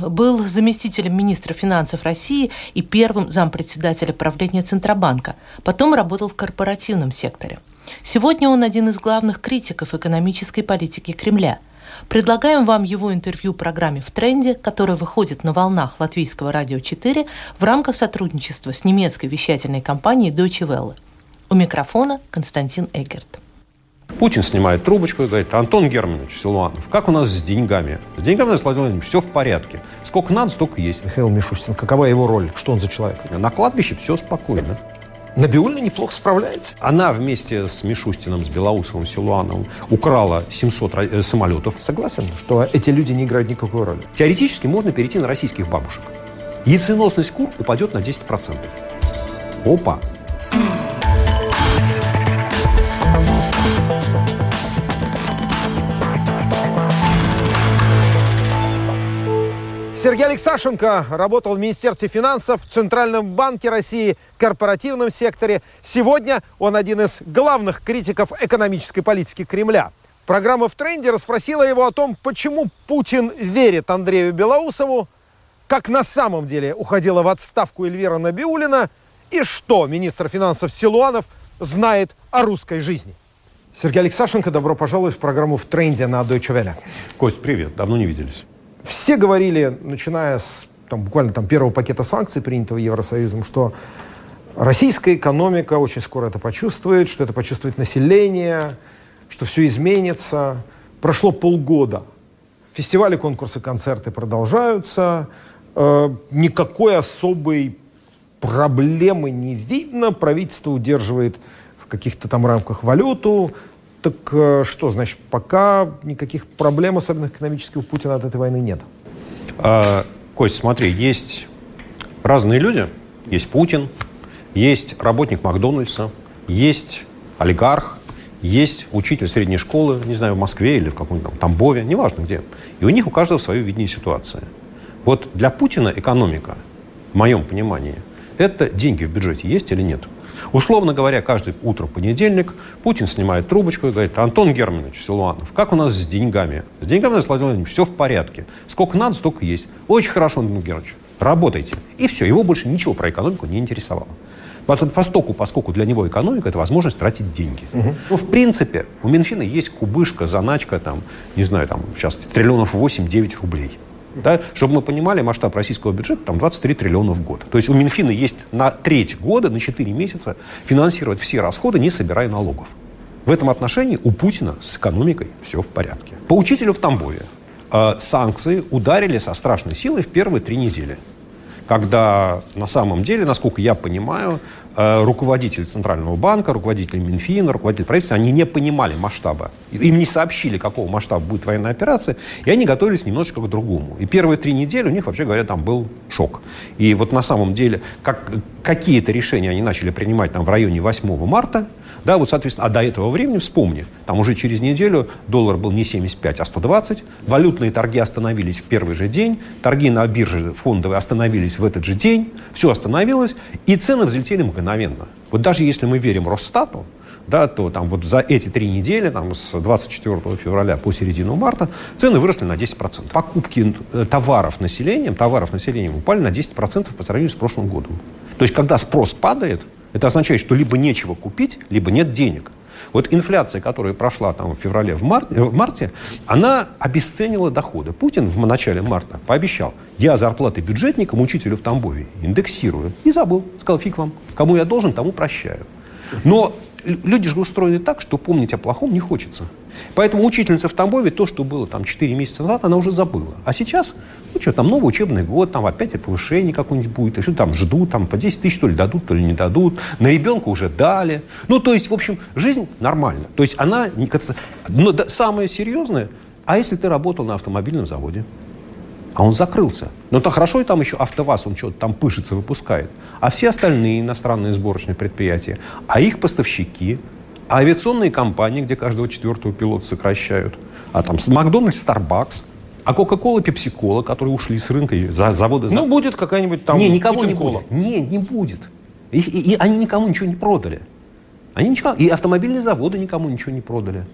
был заместителем министра финансов России и первым зампредседателя правления Центробанка. Потом работал в корпоративном секторе. Сегодня он один из главных критиков экономической политики Кремля. Предлагаем вам его интервью программе «В тренде», которая выходит на волнах Латвийского радио 4 в рамках сотрудничества с немецкой вещательной компанией Deutsche Welle. У микрофона Константин Эгерт. Путин снимает трубочку и говорит, Антон Германович Силуанов, как у нас с деньгами? С деньгами, Владимир Владимирович, все в порядке. Сколько надо, столько есть. Михаил Мишустин, какова его роль? Что он за человек? На кладбище все спокойно. Набиульна неплохо справляется. Она вместе с Мишустиным, с Белоусовым, Силуановым украла 700 э, самолетов. Согласен, что эти люди не играют никакой роли. Теоретически можно перейти на российских бабушек. Яйценосность кур упадет на 10%. Опа! Сергей Алексашенко работал в Министерстве финансов, в Центральном банке России, корпоративном секторе. Сегодня он один из главных критиков экономической политики Кремля. Программа «В тренде» расспросила его о том, почему Путин верит Андрею Белоусову, как на самом деле уходила в отставку Эльвира Набиулина и что министр финансов Силуанов знает о русской жизни. Сергей Алексашенко, добро пожаловать в программу «В тренде» на Deutsche Welle. Кость, привет. Давно не виделись все говорили, начиная с там, буквально там, первого пакета санкций, принятого Евросоюзом, что российская экономика очень скоро это почувствует, что это почувствует население, что все изменится. Прошло полгода. Фестивали, конкурсы, концерты продолжаются. Э, никакой особой проблемы не видно. Правительство удерживает в каких-то там рамках валюту. Так э, что, значит, пока никаких проблем, особенных экономических, у Путина от этой войны нет? А, Кость, смотри, есть разные люди. Есть Путин, есть работник Макдональдса, есть олигарх, есть учитель средней школы, не знаю, в Москве или в каком-нибудь там Тамбове, неважно где. И у них у каждого свое видение ситуации. Вот для Путина экономика, в моем понимании, это деньги в бюджете есть или нет? Условно говоря, каждый утро понедельник Путин снимает трубочку и говорит, Антон Германович Силуанов, как у нас с деньгами? С деньгами, Владимир Владимирович, все в порядке. Сколько надо, столько есть. Очень хорошо, Антон Германович, работайте. И все, его больше ничего про экономику не интересовало. Постоку, поскольку для него экономика – это возможность тратить деньги. Угу. Ну, в принципе, у Минфина есть кубышка, заначка, там, не знаю, там, сейчас триллионов 8-9 рублей. Да? Чтобы мы понимали, масштаб российского бюджета там 23 триллиона в год. То есть у Минфина есть на треть года, на 4 месяца финансировать все расходы, не собирая налогов. В этом отношении у Путина с экономикой все в порядке. По учителю в Тамбове э, санкции ударили со страшной силой в первые три недели. Когда на самом деле, насколько я понимаю, Э, руководители Центрального банка, руководители Минфина, руководители правительства, они не понимали масштаба. Им не сообщили, какого масштаба будет военная операция, и они готовились немножечко к другому. И первые три недели у них, вообще говоря, там был шок. И вот на самом деле как, какие-то решения они начали принимать там в районе 8 марта, да, вот, соответственно, а до этого времени, вспомни, там уже через неделю доллар был не 75, а 120, валютные торги остановились в первый же день, торги на бирже фондовые остановились в этот же день, все остановилось, и цены взлетели мгновенно. Вот даже если мы верим Росстату, да, то там вот за эти три недели, там, с 24 февраля по середину марта, цены выросли на 10%. Покупки э, товаров населением, товаров населением упали на 10% по сравнению с прошлым годом. То есть, когда спрос падает, это означает, что либо нечего купить, либо нет денег. Вот инфляция, которая прошла там в феврале, в, мар... Э, в марте, она обесценила доходы. Путин в начале марта пообещал, я зарплаты бюджетникам, учителю в Тамбове индексирую. И забыл. Сказал, фиг вам. Кому я должен, тому прощаю. Но люди же устроены так, что помнить о плохом не хочется. Поэтому учительница в Тамбове, то, что было там 4 месяца назад, она уже забыла. А сейчас, ну что, там новый учебный год, там опять повышение какое-нибудь будет, и что там ждут, там по 10 тысяч то ли дадут, то ли не дадут, на ребенка уже дали. Ну, то есть, в общем, жизнь нормальна. То есть она, но самое серьезное, а если ты работал на автомобильном заводе? А он закрылся. Но это хорошо, и там еще АвтоВАЗ, он что-то там пышется, выпускает. А все остальные иностранные сборочные предприятия, а их поставщики, а авиационные компании, где каждого четвертого пилота сокращают, а там Макдональдс, Старбакс, а Кока-Кола, Пепси-Кола, которые ушли с рынка, за заводы... Ну, будет какая-нибудь там... Не, никого не будет. Не, не будет. И, и, и они никому ничего не продали. Они ничего... И автомобильные заводы никому ничего не продали.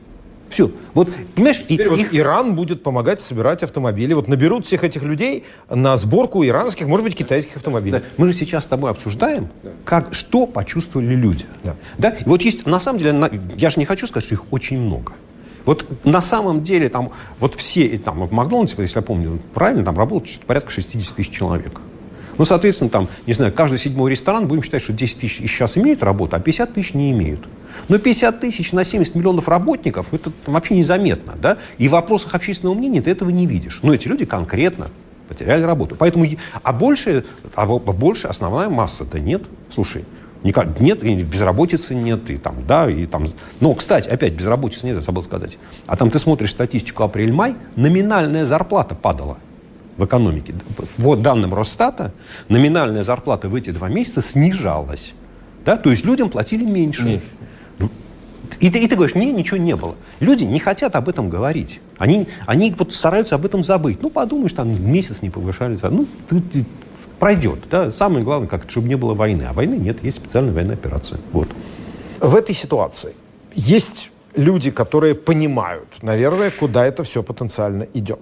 Все. Вот, понимаешь, Теперь и, вот их... Иран будет помогать собирать автомобили. Вот наберут всех этих людей на сборку иранских, может быть, китайских автомобилей. Да. Мы же сейчас с тобой обсуждаем, да. как, что почувствовали люди. Да. Да? Вот есть, на самом деле, я же не хочу сказать, что их очень много. Вот на самом деле там вот все, там в Макдональдсе, если я помню правильно, там работают порядка 60 тысяч человек. Ну, соответственно, там, не знаю, каждый седьмой ресторан, будем считать, что 10 тысяч сейчас имеют работу, а 50 тысяч не имеют. Но 50 тысяч на 70 миллионов работников, это вообще незаметно, да? И в вопросах общественного мнения ты этого не видишь. Но эти люди конкретно потеряли работу. Поэтому, а больше, а больше основная масса-то нет. Слушай, Никак, нет, и безработицы нет, и там, да, и там... Но, кстати, опять, безработицы нет, я забыл сказать. А там ты смотришь статистику апрель-май, номинальная зарплата падала в экономике. По данным Росстата, номинальная зарплата в эти два месяца снижалась. Да? То есть людям платили меньше. меньше. И ты, и ты говоришь, мне ничего не было. Люди не хотят об этом говорить. Они, они вот стараются об этом забыть. Ну, подумаешь, там месяц не повышали. Ну, ты, ты, пройдет. Да? Самое главное, как чтобы не было войны. А войны нет, есть специальная военная операция. Вот. В этой ситуации есть люди, которые понимают, наверное, куда это все потенциально идет.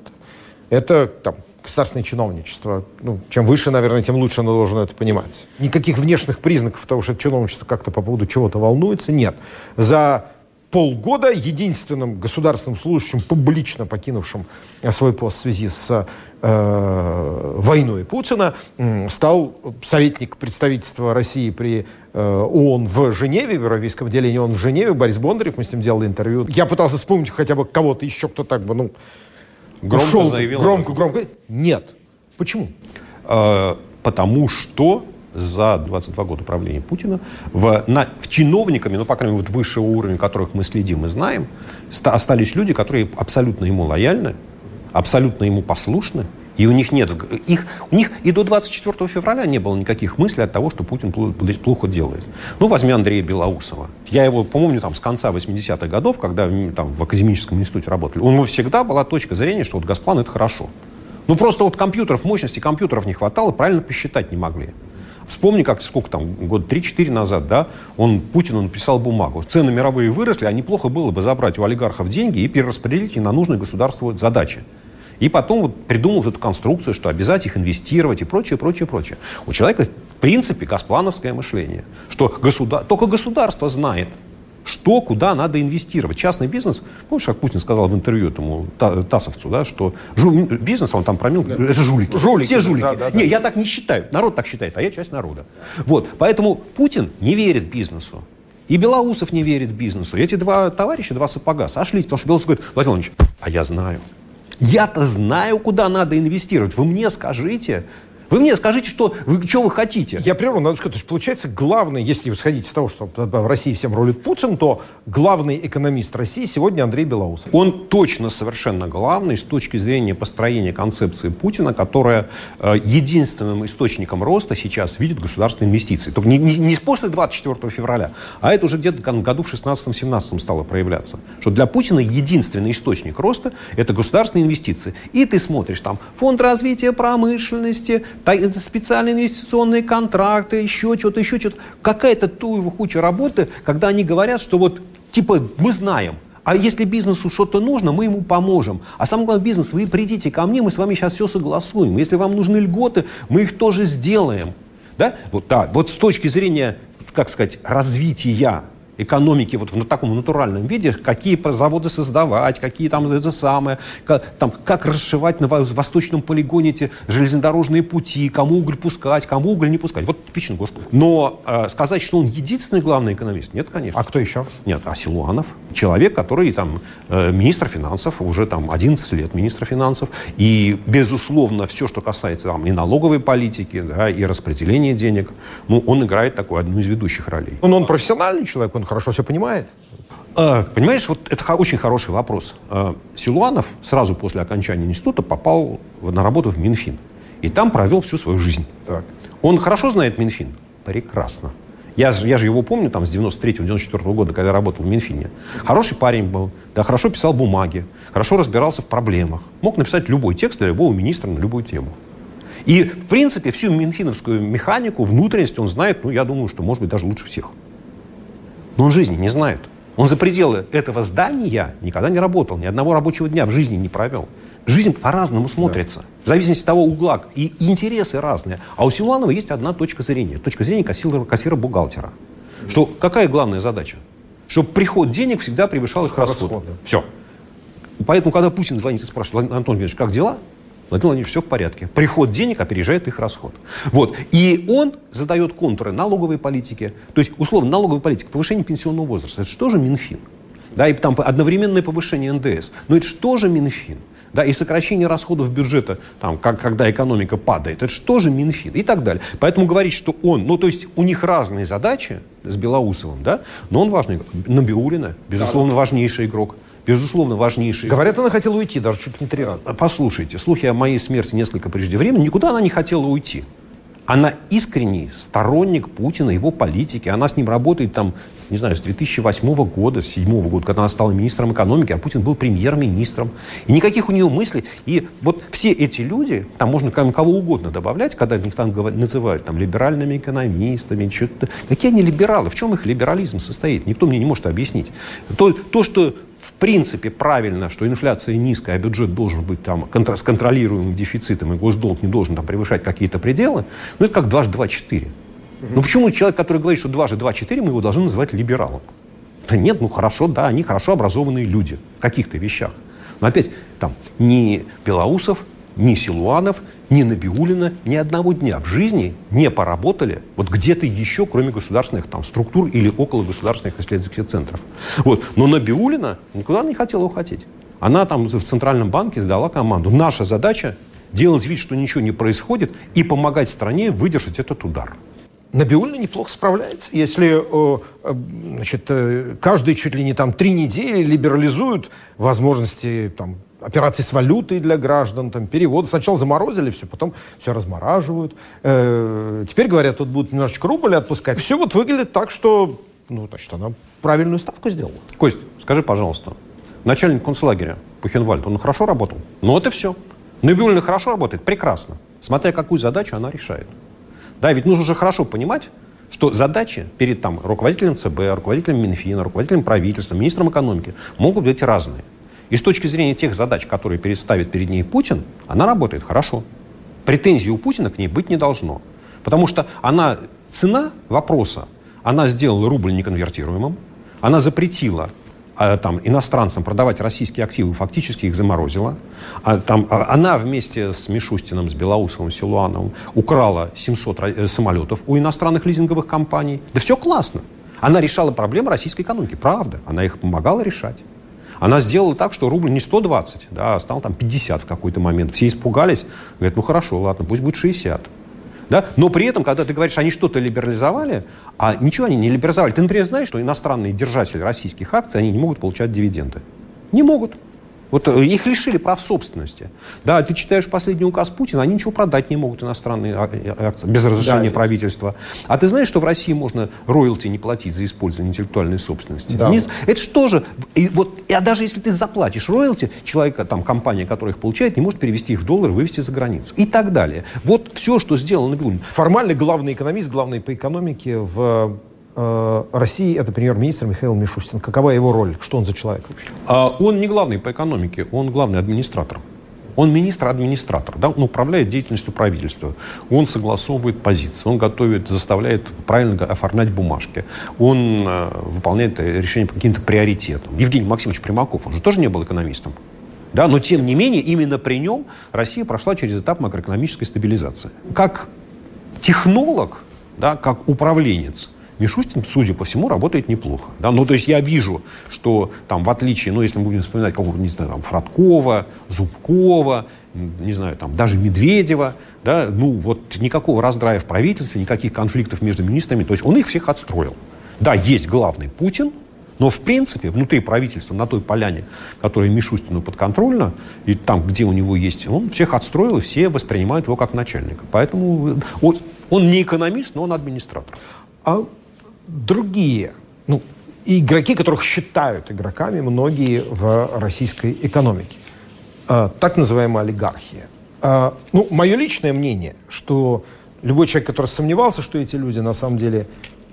Это там, государственное чиновничество. Ну, чем выше, наверное, тем лучше оно должно это понимать. Никаких внешних признаков того, что чиновничество как-то по поводу чего-то волнуется, нет. За полгода единственным государственным служащим, публично покинувшим свой пост в связи с э, войной Путина, э, стал советник представительства России при э, ООН в Женеве, в Европейском отделении ООН в Женеве, Борис Бондарев, мы с ним делали интервью. Я пытался вспомнить хотя бы кого-то еще, кто так бы, ну, громко ушел, заявил. Громко, громко. Нет. Почему? А, потому что за 22 года правления Путина в, на, в чиновниками, ну, по крайней мере, вот высшего уровня, которых мы следим и знаем, ста, остались люди, которые абсолютно ему лояльны, абсолютно ему послушны, и у них нет, их, у них и до 24 февраля не было никаких мыслей от того, что Путин плохо делает. Ну, возьми Андрея Белоусова. Я его помню там с конца 80-х годов, когда там в академическом институте работали. У него всегда была точка зрения, что вот Газплан это хорошо. Ну, просто вот компьютеров, мощности компьютеров не хватало, правильно посчитать не могли. Вспомни, как сколько там, год 3-4 назад, да, он, Путину написал бумагу. Цены мировые выросли, а неплохо было бы забрать у олигархов деньги и перераспределить их на нужные государству задачи. И потом вот придумал эту конструкцию, что обязать их инвестировать и прочее, прочее, прочее. У человека, в принципе, газплановское мышление, что государ... только государство знает, что, куда надо инвестировать. Частный бизнес, помнишь, как Путин сказал в интервью этому Тасовцу, да, что жу, бизнес, он там промил, да. это жулики. жулики. Все жулики. Да, да, да. Не, я так не считаю. Народ так считает, а я часть народа. Вот. Поэтому Путин не верит бизнесу. И Белоусов не верит бизнесу. И эти два товарища, два сапога, сошлись, потому что Белоусов говорит, Владимир Владимирович, а я знаю. Я-то знаю, куда надо инвестировать. Вы мне скажите, вы мне скажите, что вы, что вы хотите. Я прерву, надо сказать, то есть получается главный, если вы сходите с того, что в России всем рулит Путин, то главный экономист России сегодня Андрей Белоусов. Он точно совершенно главный с точки зрения построения концепции Путина, которая э, единственным источником роста сейчас видит государственные инвестиции. Только не, не, не после 24 февраля, а это уже где-то году в 16-17 стало проявляться. Что для Путина единственный источник роста – это государственные инвестиции. И ты смотришь там фонд развития промышленности, специальные инвестиционные контракты, еще что-то, еще что-то. Какая-то туева куча работы, когда они говорят, что вот, типа, мы знаем, а если бизнесу что-то нужно, мы ему поможем. А самое главное, бизнес, вы придите ко мне, мы с вами сейчас все согласуем. Если вам нужны льготы, мы их тоже сделаем. Да? Вот, да, вот с точки зрения, как сказать, развития экономики вот в таком натуральном виде, какие заводы создавать, какие там это самое, как, там, как расшивать на восточном полигоне эти железнодорожные пути, кому уголь пускать, кому уголь не пускать. Вот типичный Господь. Но э, сказать, что он единственный главный экономист, нет, конечно. А кто еще? Нет, а Силуанов. Человек, который там э, министр финансов, уже там 11 лет министр финансов. И, безусловно, все, что касается там и налоговой политики, да, и распределения денег, ну, он играет такую одну из ведущих ролей. Он, он профессиональный человек, он хорошо все понимает. А, понимаешь, вот это очень хороший вопрос. А, Силуанов сразу после окончания института попал на работу в Минфин. И там провел всю свою жизнь. Так. Он хорошо знает Минфин? Прекрасно. Я, я же его помню там с 93-94 года, когда я работал в Минфине. Хороший парень был, да, хорошо писал бумаги, хорошо разбирался в проблемах. Мог написать любой текст для любого министра на любую тему. И, в принципе, всю минфиновскую механику, внутренность он знает, ну, я думаю, что, может быть, даже лучше всех. Но он жизни не знает. Он за пределы этого здания никогда не работал, ни одного рабочего дня в жизни не провел. Жизнь по-разному смотрится. Да. В зависимости от того угла. И интересы разные. А у Силуанова есть одна точка зрения. Точка зрения кассира, кассира-бухгалтера. Что какая главная задача? Чтобы приход денег всегда превышал их расход. расход Все. Поэтому, когда Путин звонит и спрашивает, Антон Ильич, как дела? Владимир Владимирович, все в порядке. Приход денег опережает их расход. Вот. И он задает контуры налоговой политики. То есть, условно, налоговая политика, повышение пенсионного возраста. Это что же Минфин? Да, и там одновременное повышение НДС. Но это что же Минфин? Да, и сокращение расходов бюджета, там, как, когда экономика падает, это что же Минфин и так далее. Поэтому говорить, что он, ну то есть у них разные задачи с Белоусовым, да, но он важный. Набиулина, безусловно, важнейший игрок безусловно, важнейший. Говорят, она хотела уйти, даже чуть не три раза. Послушайте, слухи о моей смерти несколько преждевременно. Никуда она не хотела уйти. Она искренний сторонник Путина, его политики. Она с ним работает там, не знаю, с 2008 года, с 2007 года, когда она стала министром экономики, а Путин был премьер-министром. И никаких у нее мыслей. И вот все эти люди, там можно кого угодно добавлять, когда их там называют там, либеральными экономистами, что-то. Какие они либералы? В чем их либерализм состоит? Никто мне не может объяснить. То, то что в принципе правильно, что инфляция низкая, а бюджет должен быть там с контролируемым дефицитом, и госдолг не должен там превышать какие-то пределы, ну это как дважды два четыре. Ну почему человек, который говорит, что дважды два четыре, мы его должны называть либералом? Да нет, ну хорошо, да, они хорошо образованные люди в каких-то вещах. Но опять, там, ни Белоусов, ни Силуанов, ни Набиулина ни одного дня в жизни не поработали вот где-то еще, кроме государственных там, структур или около государственных исследовательских центров. Вот. Но Набиулина никуда не хотела уходить. Она там в Центральном банке сдала команду. Наша задача делать вид, что ничего не происходит, и помогать стране выдержать этот удар. Набиулина неплохо справляется. Если э, э, значит, э, каждые чуть ли не там три недели либерализуют возможности там, операции с валютой для граждан, там, перевод. Сначала заморозили все, потом все размораживают. Теперь говорят, тут будут немножечко рубль отпускать. Все вот выглядит так, что, ну, значит, она правильную ставку сделала. Кость, скажи, пожалуйста, начальник концлагеря Пухенвальд, он хорошо работал? Ну, это все. Набиулина хорошо работает? Прекрасно. Смотря какую задачу она решает. Да, ведь нужно же хорошо понимать, что задачи перед там, руководителем ЦБ, руководителем Минфина, руководителем правительства, министром экономики могут быть разные. И с точки зрения тех задач, которые переставит перед ней Путин, она работает хорошо. Претензий у Путина к ней быть не должно. Потому что она, цена вопроса, она сделала рубль неконвертируемым, она запретила а, там, иностранцам продавать российские активы, фактически их заморозила. А, там, а, она вместе с Мишустиным, с Белоусовым, Силуановым украла 700 э, самолетов у иностранных лизинговых компаний. Да все классно. Она решала проблемы российской экономики, правда. Она их помогала решать. Она сделала так, что рубль не 120, да, а стал там 50 в какой-то момент. Все испугались. Говорят, ну хорошо, ладно, пусть будет 60. Да? Но при этом, когда ты говоришь, они что-то либерализовали, а ничего они не либерализовали. Ты, например, знаешь, что иностранные держатели российских акций, они не могут получать дивиденды? Не могут. Вот э, их лишили прав собственности. Да, ты читаешь последний указ Путина, они ничего продать не могут, иностранные а, э, акции, без разрешения да. правительства. А ты знаешь, что в России можно роялти не платить за использование интеллектуальной собственности? Да. Не, это что же? И вот, а даже если ты заплатишь роялти, человека, там, компания, которая их получает, не может перевести их в доллар, вывести за границу. И так далее. Вот все, что сделано. Формально главный экономист, главный по экономике в России это премьер-министр Михаил Мишустин. Какова его роль? Что он за человек вообще? А он не главный по экономике, он главный администратор. Он министр-администратор, да? он управляет деятельностью правительства, он согласовывает позиции, он готовит, заставляет правильно оформлять бумажки, он э, выполняет решения по каким-то приоритетам. Евгений Максимович Примаков, он же тоже не был экономистом. Да? Но тем не менее, именно при нем Россия прошла через этап макроэкономической стабилизации. Как технолог, да, как управленец, Мишустин, судя по всему, работает неплохо. Да? Ну, то есть я вижу, что там, в отличие, ну, если мы будем вспоминать какого-то, не знаю, там, Фродкова, Зубкова, не знаю, там, даже Медведева, да, ну, вот никакого раздрая в правительстве, никаких конфликтов между министрами, то есть он их всех отстроил. Да, есть главный Путин, Но, в принципе, внутри правительства, на той поляне, которая Мишустину подконтрольна, и там, где у него есть, он всех отстроил, и все воспринимают его как начальника. Поэтому он, он не экономист, но он администратор. А другие, ну, игроки, которых считают игроками многие в российской экономике, а, так называемая олигархия. А, ну, мое личное мнение, что любой человек, который сомневался, что эти люди на самом деле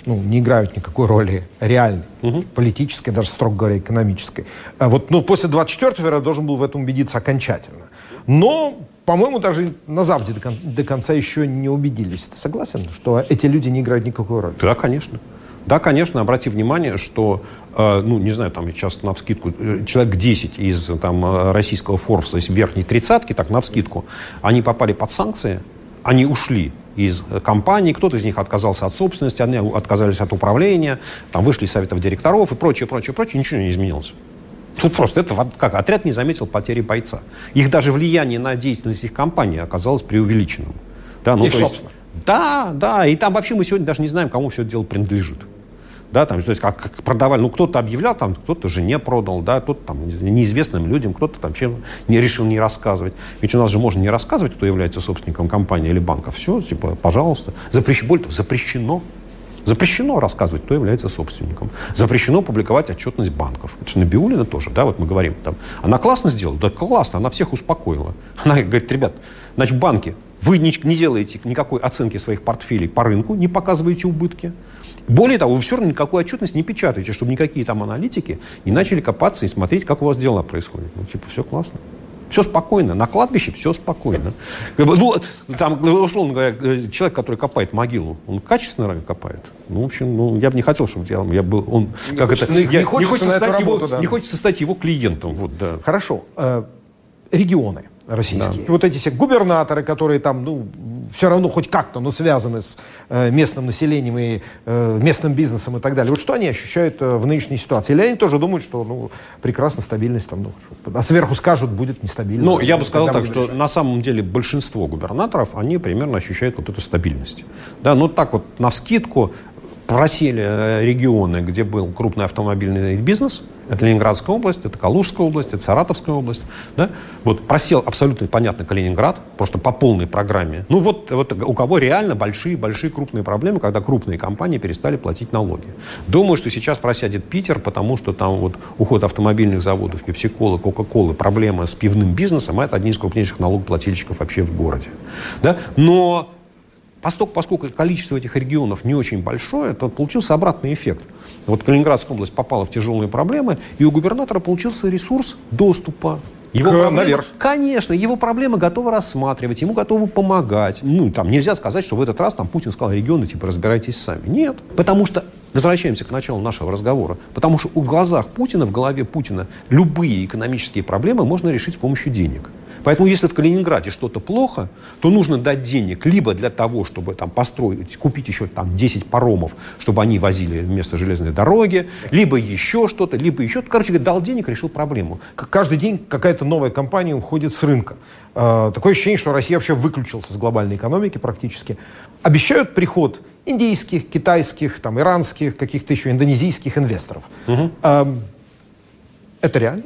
ну, не играют никакой роли реальной, угу. политической, даже, строго говоря, экономической. А вот, ну, после 24 февраля должен был в этом убедиться окончательно. Но, по-моему, даже на Западе до конца, до конца еще не убедились. Ты согласен, что эти люди не играют никакой роли? Да, конечно. Да, конечно, обрати внимание, что, э, ну, не знаю, там сейчас на вскидку, э, человек 10 из там, э, российского Форбса, из верхней тридцатки, так, на вскидку, они попали под санкции, они ушли из компании, кто-то из них отказался от собственности, они отказались от управления, там вышли из советов директоров и прочее, прочее, прочее, ничего не изменилось. Тут просто это как отряд не заметил потери бойца. Их даже влияние на деятельность их компании оказалось преувеличенным. Да, ну, их то есть, Да, да, и там вообще мы сегодня даже не знаем, кому все это дело принадлежит. Да, там, то есть как, как продавали, ну кто-то объявлял, там, кто-то жене продал, да, кто-то там неизвестным людям, кто-то там чем не решил не рассказывать. Ведь у нас же можно не рассказывать, кто является собственником компании или банка. Все, типа, пожалуйста. Запрещено, более того, запрещено. Запрещено рассказывать, кто является собственником. Запрещено публиковать отчетность банков. Это же Набиулина тоже, да, вот мы говорим там. Она классно сделала? Да классно, она всех успокоила. Она говорит, ребят, значит, банки, вы не, не делаете никакой оценки своих портфелей по рынку, не показываете убытки. Более того, вы все равно никакую отчетность не печатаете, чтобы никакие там аналитики не начали копаться и смотреть, как у вас дела происходят. Ну, типа, все классно. Все спокойно. На кладбище все спокойно. Ну, там, условно говоря, человек, который копает могилу, он качественно копает. Ну, в общем, ну, я бы не хотел, чтобы я, я был... Он, не как хочется, это, не, я, хочется, не, хочется стать работу, его, да. не хочется стать его клиентом. Вот, да. Хорошо. Э, регионы российские. Да. Вот эти все губернаторы, которые там, ну, все равно хоть как-то, но связаны с э, местным населением и э, местным бизнесом и так далее. Вот что они ощущают э, в нынешней ситуации? Или они тоже думают, что, ну, прекрасно, стабильность там, ну, что, а сверху скажут, будет нестабильно. Ну, я бы сказал так, что решать. на самом деле большинство губернаторов, они примерно ощущают вот эту стабильность. Да, ну, так вот, на вскидку, просели регионы, где был крупный автомобильный бизнес. Это Ленинградская область, это Калужская область, это Саратовская область. Да? Вот просел абсолютно понятно Калининград, просто по полной программе. Ну вот, вот у кого реально большие-большие крупные проблемы, когда крупные компании перестали платить налоги. Думаю, что сейчас просядет Питер, потому что там вот уход автомобильных заводов, пепсиколы, кока-колы, проблема с пивным бизнесом, а это одни из крупнейших налогоплательщиков вообще в городе. Да? Но Поскольку, поскольку количество этих регионов не очень большое, то получился обратный эффект. Вот Калининградская область попала в тяжелые проблемы, и у губернатора получился ресурс доступа его К, проблемы, наверх. Конечно, его проблемы готовы рассматривать, ему готовы помогать. Ну, там нельзя сказать, что в этот раз там Путин сказал регионы, типа, разбирайтесь сами. Нет. Потому что, возвращаемся к началу нашего разговора, потому что в глазах Путина, в голове Путина любые экономические проблемы можно решить с помощью денег. Поэтому если в Калининграде что-то плохо, то нужно дать денег либо для того, чтобы там построить, купить еще там 10 паромов, чтобы они возили вместо железной дороги, либо еще что-то, либо еще. Короче, дал денег, решил проблему. Каждый день какая-то новая компания уходит с рынка. А, такое ощущение, что Россия вообще выключился с глобальной экономики практически. Обещают приход индийских, китайских, там, иранских, каких-то еще индонезийских инвесторов. Угу. Это реально?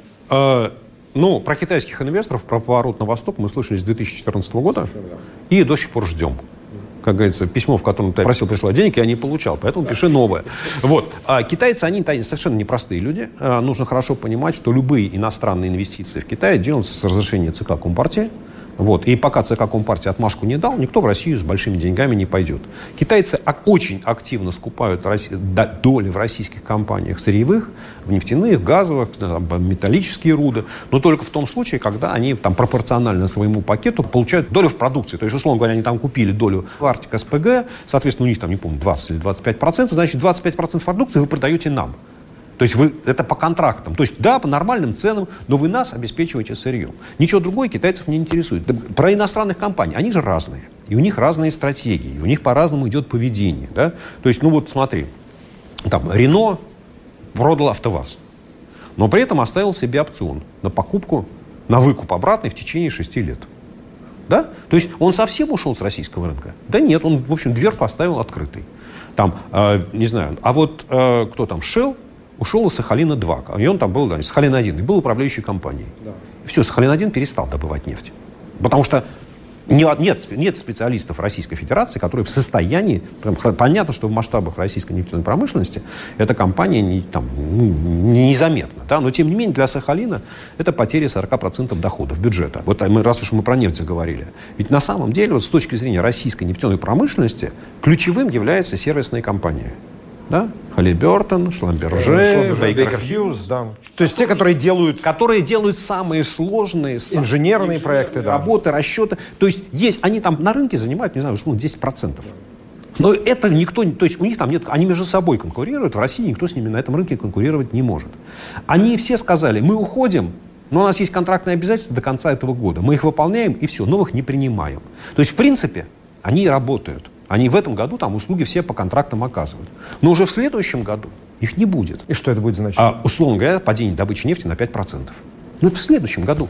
Ну, про китайских инвесторов, про поворот на восток мы слышали с 2014 года и до сих пор ждем как говорится, письмо, в котором ты просил прислать денег, я не получал, поэтому пиши новое. Вот. А китайцы, они совершенно непростые люди. А, нужно хорошо понимать, что любые иностранные инвестиции в Китай делаются с разрешения ЦК Компартии. Вот. И пока ЦК Компартии отмашку не дал, никто в Россию с большими деньгами не пойдет. Китайцы очень активно скупают доли в российских компаниях сырьевых, в нефтяных, газовых, металлические руды, но только в том случае, когда они там пропорционально своему пакету получают долю в продукции. То есть, условно говоря, они там купили долю в Арктик СПГ, соответственно, у них там, не помню, 20 или 25 процентов, значит, 25 процентов продукции вы продаете нам. То есть вы, это по контрактам. То есть да, по нормальным ценам, но вы нас обеспечиваете сырьем. Ничего другое китайцев не интересует. Про иностранных компаний. Они же разные. И у них разные стратегии. И у них по-разному идет поведение. Да? То есть, ну вот смотри. Там Рено продал АвтоВАЗ. Но при этом оставил себе опцион на покупку, на выкуп обратный в течение шести лет. Да? То есть он совсем ушел с российского рынка? Да нет, он, в общем, дверь поставил открытой. Там, э, не знаю, а вот э, кто там, Shell, ушел из Сахалина-2, и он там был, да, Сахалин-1, и был управляющей компанией. Да. Все, Сахалин-1 перестал добывать нефть. Потому что нет, нет специалистов Российской Федерации, которые в состоянии, понятно, что в масштабах российской нефтяной промышленности эта компания не, там, ну, незаметна, да, но тем не менее для Сахалина это потеря 40% доходов бюджета. Вот мы, раз уж мы про нефть заговорили. Ведь на самом деле, вот с точки зрения российской нефтяной промышленности, ключевым является сервисная компания. Да? Халибертон, Шламберже, Бейкер Хьюз, да. То есть те, которые делают... Которые делают самые сложные... Инженерные проекты, да. Работы, расчеты. То есть есть, они там на рынке занимают, не знаю, условно, 10%. Но это никто, то есть у них там нет, они между собой конкурируют, в России никто с ними на этом рынке конкурировать не может. Они все сказали, мы уходим, но у нас есть контрактные обязательства до конца этого года, мы их выполняем и все, новых не принимаем. То есть, в принципе, они работают. Они в этом году там услуги все по контрактам оказывают. Но уже в следующем году их не будет. И что это будет значить? А, условно говоря, падение добычи нефти на 5%. Ну, это в следующем году.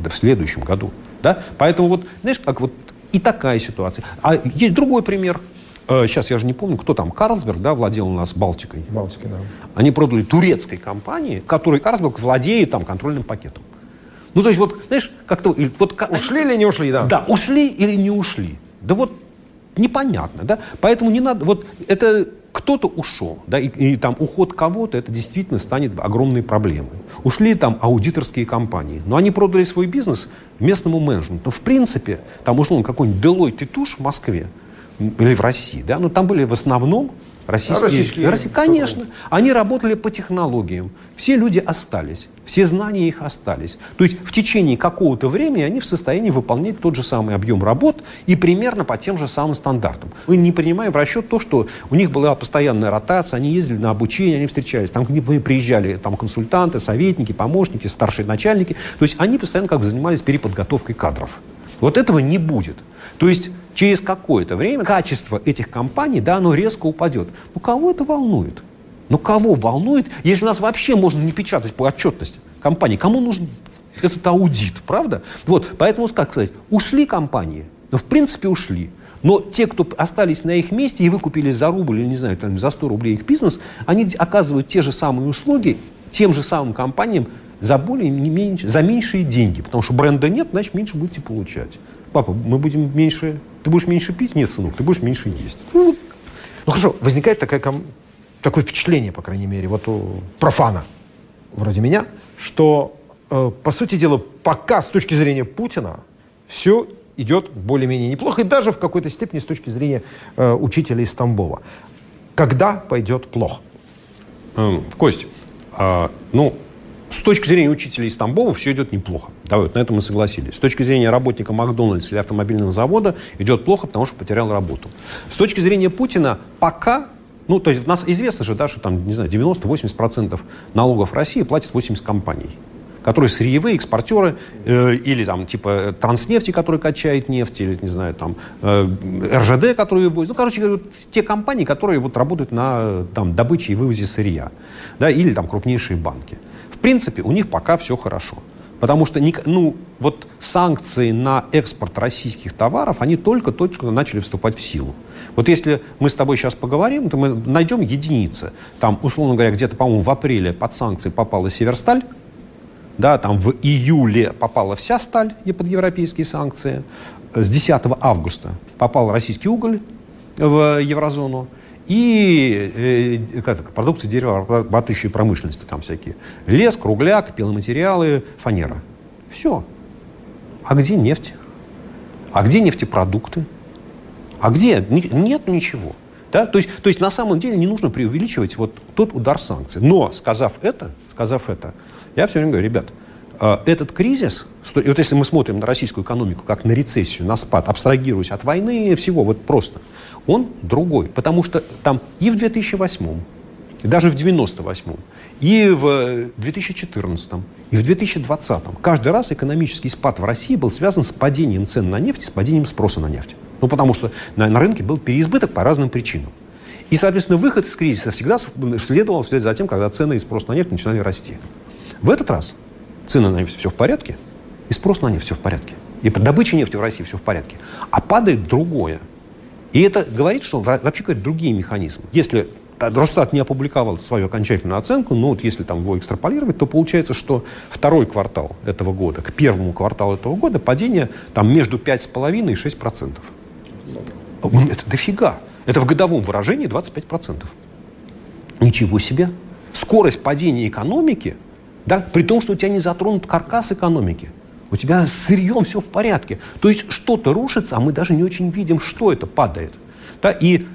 Это в следующем году. Да? Поэтому вот, знаешь, как вот и такая ситуация. А есть другой пример. Сейчас э, я же не помню, кто там, Карлсберг, да, владел у нас Балтикой. Балтикой, да. Они продали турецкой компании, которой Карлсберг владеет там контрольным пакетом. Ну, то есть вот, знаешь, как-то... Вот, ушли или не ушли, да? Да, ушли или не ушли. Да вот непонятно, да? Поэтому не надо, вот это кто-то ушел, да, и, и там уход кого-то, это действительно станет огромной проблемой. Ушли там аудиторские компании, но они продали свой бизнес местному менеджменту. Но в принципе, там условно какой-нибудь Deloitte и Туш в Москве или в России, да, но там были в основном Российские, а российские, Россия, конечно. Они работали по технологиям. Все люди остались. Все знания их остались. То есть в течение какого-то времени они в состоянии выполнять тот же самый объем работ и примерно по тем же самым стандартам. Мы не принимаем в расчет то, что у них была постоянная ротация, они ездили на обучение, они встречались. Там к ним приезжали там, консультанты, советники, помощники, старшие начальники. То есть они постоянно как бы занимались переподготовкой кадров. Вот этого не будет. То есть через какое-то время качество этих компаний, да, оно резко упадет. Ну, кого это волнует? Ну, кого волнует, если у нас вообще можно не печатать по отчетности компании? Кому нужен этот аудит, правда? Вот, поэтому, как сказать, ушли компании, ну, в принципе, ушли. Но те, кто остались на их месте и выкупили за рубль, или, не знаю, там, за 100 рублей их бизнес, они оказывают те же самые услуги тем же самым компаниям за более не меньше, за меньшие деньги. Потому что бренда нет, значит, меньше будете получать. Папа, мы будем меньше ты будешь меньше пить? Нет, сынок, ты будешь меньше есть. Ну, ну хорошо, возникает такая, такое впечатление, по крайней мере, вот у профана, вроде меня, что, э, по сути дела, пока с точки зрения Путина все идет более-менее неплохо, и даже в какой-то степени с точки зрения э, учителя из Тамбова. Когда пойдет плохо? Эм, Кость, а, ну, с точки зрения учителей из Тамбова все идет неплохо. Давай, вот на этом мы согласились. С точки зрения работника Макдональдса или автомобильного завода идет плохо, потому что потерял работу. С точки зрения Путина пока ну, то есть у нас известно же, да, что там, не знаю, 90-80% налогов России платят 80 компаний, которые сырьевые, экспортеры, э, или там типа Транснефти, который качает нефть, или, не знаю, там э, РЖД, который вывозит. Ну, короче вот те компании, которые вот работают на там, добыче и вывозе сырья, да, или там крупнейшие банки. В принципе, у них пока все хорошо. Потому что ну, вот санкции на экспорт российских товаров, они только-только начали вступать в силу. Вот если мы с тобой сейчас поговорим, то мы найдем единицы. Там, условно говоря, где-то, по-моему, в апреле под санкции попала Северсталь, да, там в июле попала вся сталь под европейские санкции, с 10 августа попал российский уголь в еврозону, и э, как, продукция деревообрабатывающей промышленности, там всякие. Лес, кругляк, пиломатериалы, фанера. Все. А где нефть? А где нефтепродукты? А где? Нет ничего. Да? То, есть, то есть на самом деле не нужно преувеличивать вот тот удар санкций. Но, сказав это, сказав это, я все время говорю, ребят, э, этот кризис, что, и вот если мы смотрим на российскую экономику как на рецессию, на спад, абстрагируясь от войны, всего, вот просто – он другой. Потому что там и в 2008, и даже в 98, и в 2014, и в 2020 каждый раз экономический спад в России был связан с падением цен на нефть, с падением спроса на нефть. Ну, потому что на, на рынке был переизбыток по разным причинам. И, соответственно, выход из кризиса всегда следовал вслед за тем, когда цены и спрос на нефть начинали расти. В этот раз цены на нефть все в порядке, и спрос на нефть все в порядке. И добыча нефти в России все в порядке. А падает другое – и это говорит, что вообще говорит другие механизмы. Если Росстат не опубликовал свою окончательную оценку, но вот если там его экстраполировать, то получается, что второй квартал этого года, к первому кварталу этого года падение там между 5,5 и 6 процентов. Это дофига. Это в годовом выражении 25 процентов. Ничего себе. Скорость падения экономики, да, при том, что у тебя не затронут каркас экономики. У тебя с сырьем все в порядке. То есть что-то рушится, а мы даже не очень видим, что это падает. Да, и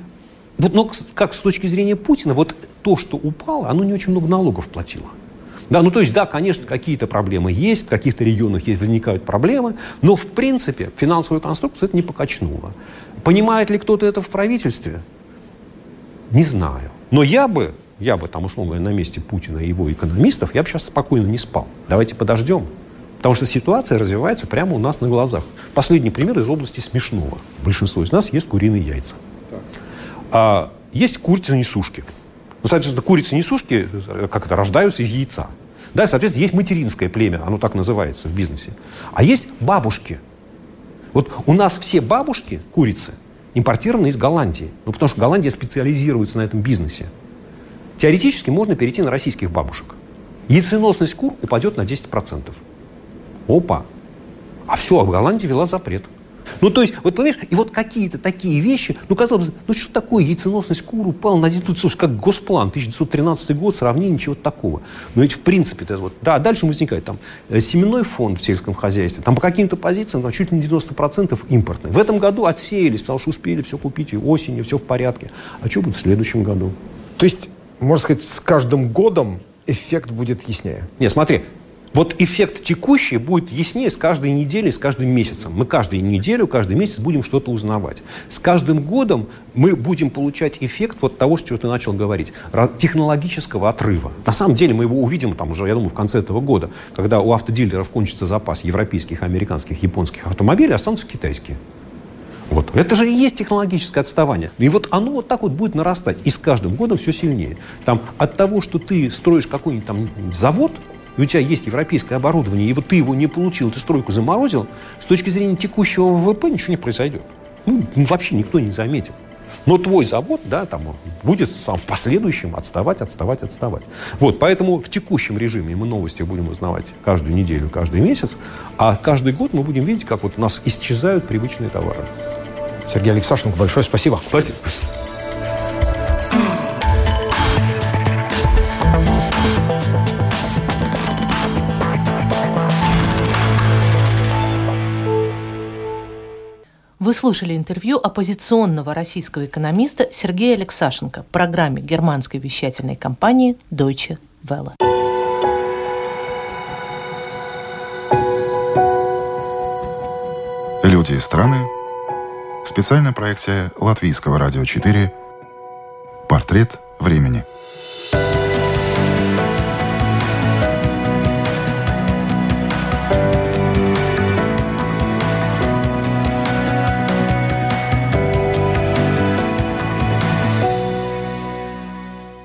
вот, но как с точки зрения Путина, вот то, что упало, оно не очень много налогов платило. Да, ну то есть, да, конечно, какие-то проблемы есть, в каких-то регионах есть, возникают проблемы, но в принципе финансовую конструкцию это не покачнуло. Понимает ли кто-то это в правительстве? Не знаю. Но я бы, я бы там, условно говоря, на месте Путина и его экономистов, я бы сейчас спокойно не спал. Давайте подождем. Потому что ситуация развивается прямо у нас на глазах. Последний пример из области смешного. Большинство из нас ест куриные яйца. А есть курицы-несушки. Ну, соответственно, курицы-несушки, как это, рождаются из яйца. Да, соответственно, есть материнское племя, оно так называется в бизнесе. А есть бабушки. Вот у нас все бабушки, курицы, импортированы из Голландии. Ну, потому что Голландия специализируется на этом бизнесе. Теоретически можно перейти на российских бабушек. Яйценосность кур упадет на 10%. Опа! А все, а в Голландии вела запрет. Ну, то есть, вот понимаешь, и вот какие-то такие вещи, ну, казалось бы, ну, что такое яйценосность кур упала на тут, слушай, как госплан, 1913 год, сравнение, ничего такого. Но ведь, в принципе, это вот, да, дальше возникает там э, семенной фонд в сельском хозяйстве, там по каким-то позициям там, чуть ли не 90% импортный. В этом году отсеялись, потому что успели все купить, и осенью все в порядке. А что будет в следующем году? То есть, можно сказать, с каждым годом эффект будет яснее? Нет, смотри, вот эффект текущий будет яснее с каждой неделей, с каждым месяцем. Мы каждую неделю, каждый месяц будем что-то узнавать. С каждым годом мы будем получать эффект вот того, что ты начал говорить, технологического отрыва. На самом деле мы его увидим там уже, я думаю, в конце этого года, когда у автодилеров кончится запас европейских, американских, японских автомобилей, останутся китайские. Вот. Это же и есть технологическое отставание. И вот оно вот так вот будет нарастать. И с каждым годом все сильнее. Там, от того, что ты строишь какой-нибудь там завод, и у тебя есть европейское оборудование, и вот ты его не получил, ты стройку заморозил, с точки зрения текущего ВВП ничего не произойдет. Ну, вообще никто не заметит. Но твой завод, да, там будет сам в последующем отставать, отставать, отставать. Вот, поэтому в текущем режиме мы новости будем узнавать каждую неделю, каждый месяц, а каждый год мы будем видеть, как вот у нас исчезают привычные товары. Сергей Алексашенко, большое спасибо. Спасибо. Вы слушали интервью оппозиционного российского экономиста Сергея Алексашенко в программе германской вещательной компании Deutsche Welle. Люди и страны. Специальная проекция Латвийского радио 4. Портрет времени.